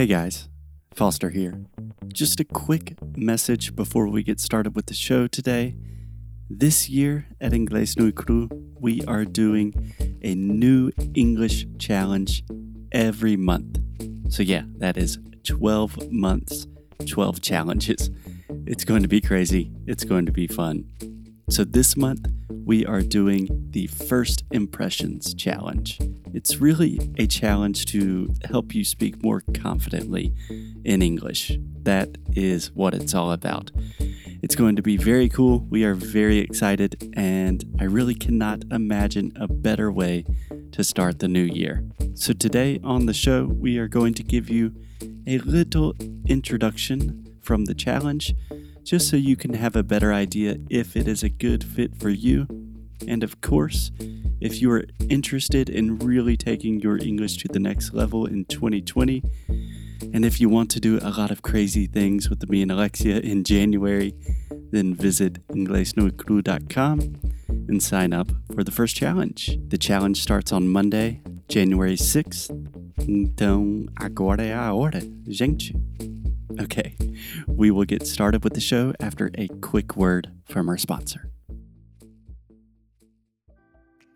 Hey guys, Foster here. Just a quick message before we get started with the show today. This year at Inglês No Cru, we are doing a new English challenge every month. So, yeah, that is 12 months, 12 challenges. It's going to be crazy, it's going to be fun. So, this month, we are doing the First Impressions Challenge. It's really a challenge to help you speak more confidently in English. That is what it's all about. It's going to be very cool. We are very excited, and I really cannot imagine a better way to start the new year. So, today on the show, we are going to give you a little introduction from the challenge just so you can have a better idea if it is a good fit for you. And of course, if you are interested in really taking your English to the next level in 2020, and if you want to do a lot of crazy things with me and Alexia in January, then visit inglesnocru.com and sign up for the first challenge. The challenge starts on Monday, January 6th. Então, agora é a hora, gente. Okay, we will get started with the show after a quick word from our sponsor.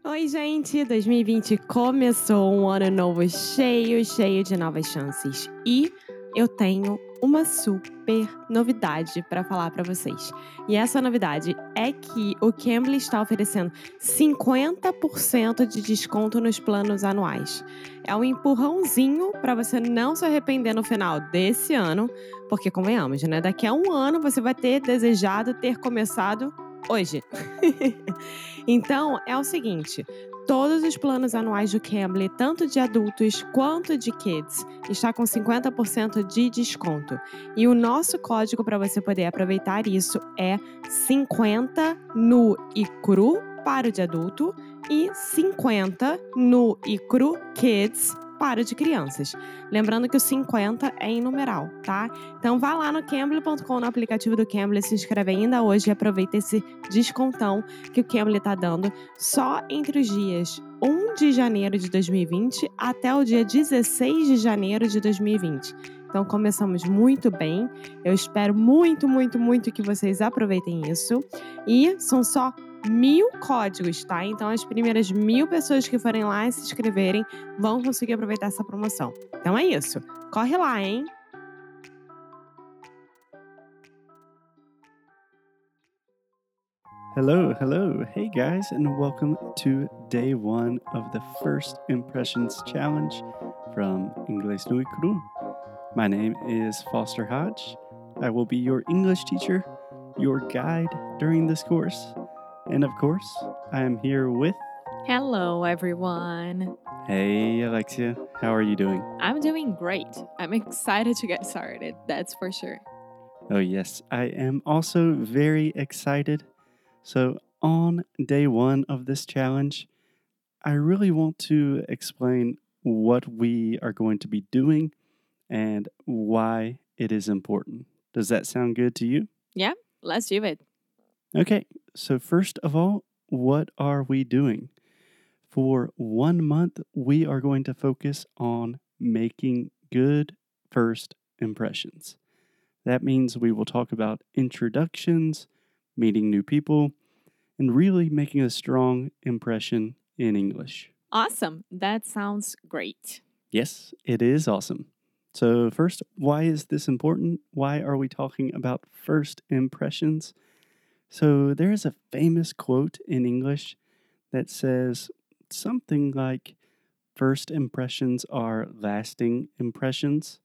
Oi, gente! 2020 começou um ano novo cheio, cheio de novas chances. E eu tenho uma super novidade para falar para vocês. E essa novidade é que o Cambly está oferecendo 50% de desconto nos planos anuais. É um empurrãozinho para você não se arrepender no final desse ano, porque convenhamos, né? Daqui a um ano você vai ter desejado ter começado hoje. então, é o seguinte: todos os planos anuais do Cambly, tanto de adultos quanto de kids, está com 50% de desconto. E o nosso código para você poder aproveitar isso é 50 no e cru para o de adulto e 50 no e cru kids de crianças. Lembrando que o 50 é em numeral, tá? Então vá lá no Cambly.com, no aplicativo do Cambly, se inscreve ainda hoje e aproveita esse descontão que o Cambly está dando só entre os dias 1 de janeiro de 2020 até o dia 16 de janeiro de 2020. Então começamos muito bem. Eu espero muito, muito, muito que vocês aproveitem isso. E são só mil códigos, tá? Então as primeiras mil pessoas que forem lá e se inscreverem vão conseguir aproveitar essa promoção. Então é isso. Corre lá, hein? Hello, hello. Hey guys, and welcome to day one of the First Impressions Challenge from Inglés No Cru. My name is Foster Hodge. I will be your English teacher, your guide during this course. And of course, I am here with. Hello, everyone. Hey, Alexia. How are you doing? I'm doing great. I'm excited to get started, that's for sure. Oh, yes. I am also very excited. So, on day one of this challenge, I really want to explain what we are going to be doing and why it is important. Does that sound good to you? Yeah, let's do it. Okay, so first of all, what are we doing? For one month, we are going to focus on making good first impressions. That means we will talk about introductions, meeting new people, and really making a strong impression in English. Awesome. That sounds great. Yes, it is awesome. So, first, why is this important? Why are we talking about first impressions? So, there's a famous quote in English that says something like, First impressions are lasting impressions.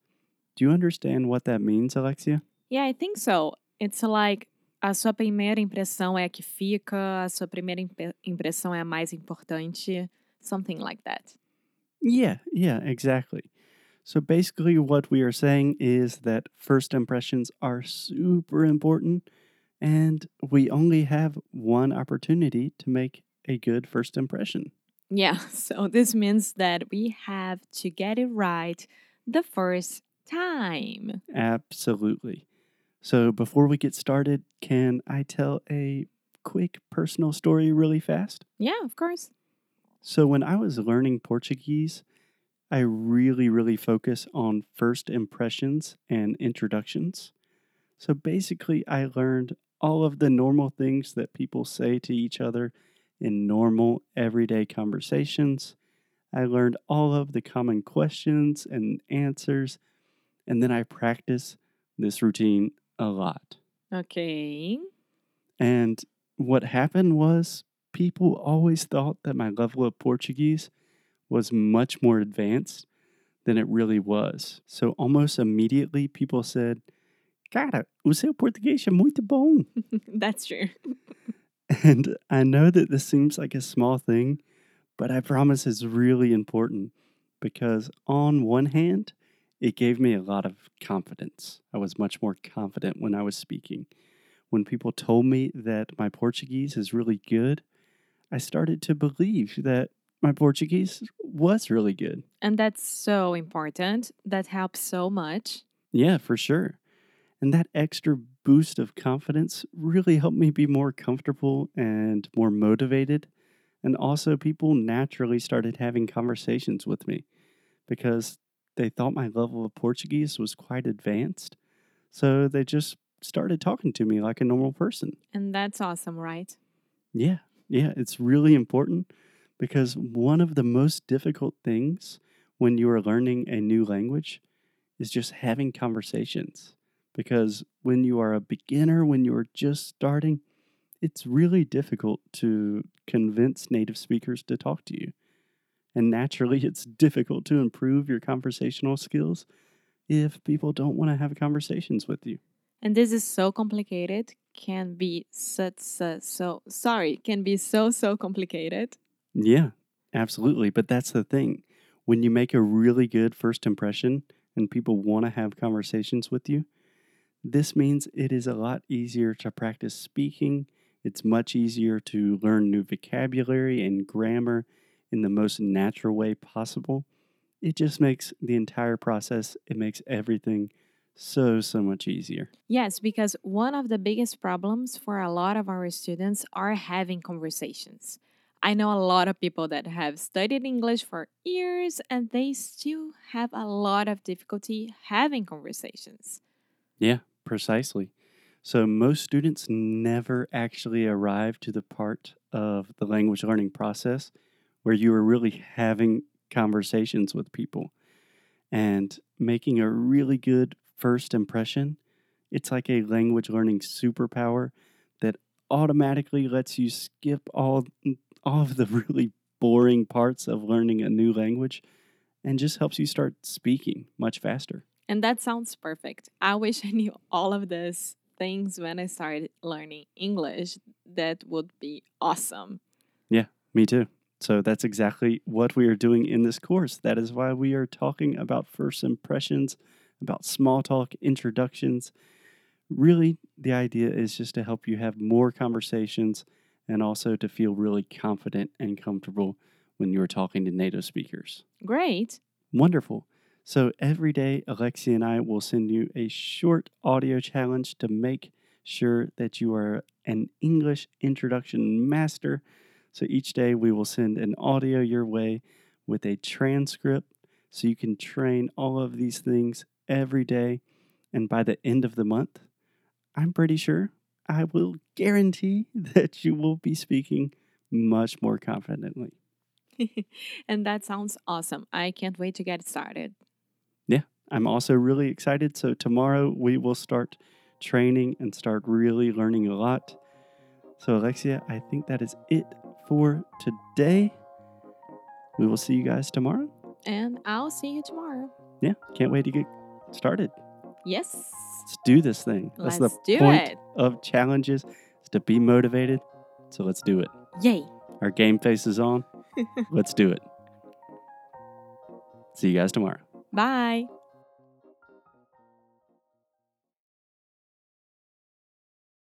Do you understand what that means, Alexia? Yeah, I think so. It's like a sua primeira impressão é a que fica, a sua primeira impressão é a mais importante, something like that. Yeah, yeah, exactly. So basically, what we are saying is that first impressions are super important and we only have one opportunity to make a good first impression. Yeah, so this means that we have to get it right the first time. Absolutely. So before we get started, can I tell a quick personal story really fast? Yeah, of course. So when I was learning Portuguese, I really, really focus on first impressions and introductions. So basically, I learned all of the normal things that people say to each other in normal, everyday conversations. I learned all of the common questions and answers, and then I practice this routine a lot. Ok. And what happened was people always thought that my level of Portuguese was much more advanced than it really was. So almost immediately people said, Cara, o seu português é muito bom. That's true. And I know that this seems like a small thing, but I promise it's really important because, on one hand, it gave me a lot of confidence. I was much more confident when I was speaking. When people told me that my Portuguese is really good, I started to believe that my Portuguese was really good. And that's so important. That helps so much. Yeah, for sure. And that extra boost of confidence really helped me be more comfortable and more motivated. And also, people naturally started having conversations with me because they thought my level of Portuguese was quite advanced. So they just started talking to me like a normal person. And that's awesome, right? Yeah, yeah, it's really important because one of the most difficult things when you are learning a new language is just having conversations. Because when you are a beginner, when you're just starting, it's really difficult to convince native speakers to talk to you. And naturally, it's difficult to improve your conversational skills if people don't want to have conversations with you. And this is so complicated. Can be such so, so sorry, can be so so complicated. Yeah, absolutely. But that's the thing. When you make a really good first impression and people want to have conversations with you, this means it is a lot easier to practice speaking. It's much easier to learn new vocabulary and grammar in the most natural way possible. It just makes the entire process, it makes everything so, so much easier. Yes, because one of the biggest problems for a lot of our students are having conversations. I know a lot of people that have studied English for years and they still have a lot of difficulty having conversations. Yeah, precisely. So, most students never actually arrive to the part of the language learning process where you are really having conversations with people and making a really good first impression. It's like a language learning superpower that automatically lets you skip all all of the really boring parts of learning a new language and just helps you start speaking much faster. And that sounds perfect. I wish I knew all of these things when I started learning English. That would be awesome. Yeah, me too. So that's exactly what we are doing in this course. That is why we are talking about first impressions, about small talk, introductions. Really, the idea is just to help you have more conversations and also to feel really confident and comfortable when you're talking to native speakers. Great. Wonderful. So every day, Alexia and I will send you a short audio challenge to make sure that you are an English introduction master. So each day, we will send an audio your way with a transcript so you can train all of these things every day. And by the end of the month, I'm pretty sure I will guarantee that you will be speaking much more confidently. and that sounds awesome. I can't wait to get started. Yeah, I'm also really excited. So, tomorrow we will start training and start really learning a lot. So, Alexia, I think that is it for today. We will see you guys tomorrow. And I'll see you tomorrow. Yeah, can't wait to get started. Yes. Let's do this thing. That's Let's the do point it. of challenges is to be motivated. So let's do it. Yay. Our game face is on. let's do it. See you guys tomorrow. Bye.